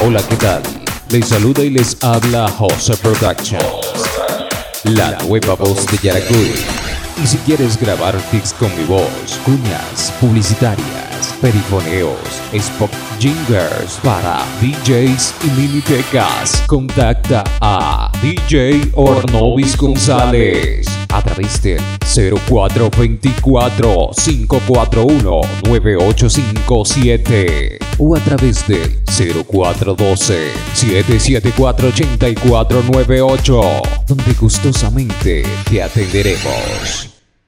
Hola, ¿qué tal? Les saluda y les habla Jose Productions, la nueva voz de Yaracuy. Y si quieres grabar tics con mi voz, cuñas publicitarias, perifoneos, spot jingers para DJs y minitecas, contacta a DJ Ornovis González a través del 0424-541-9857 o a través del 0412-774-8498, donde gustosamente te atenderemos.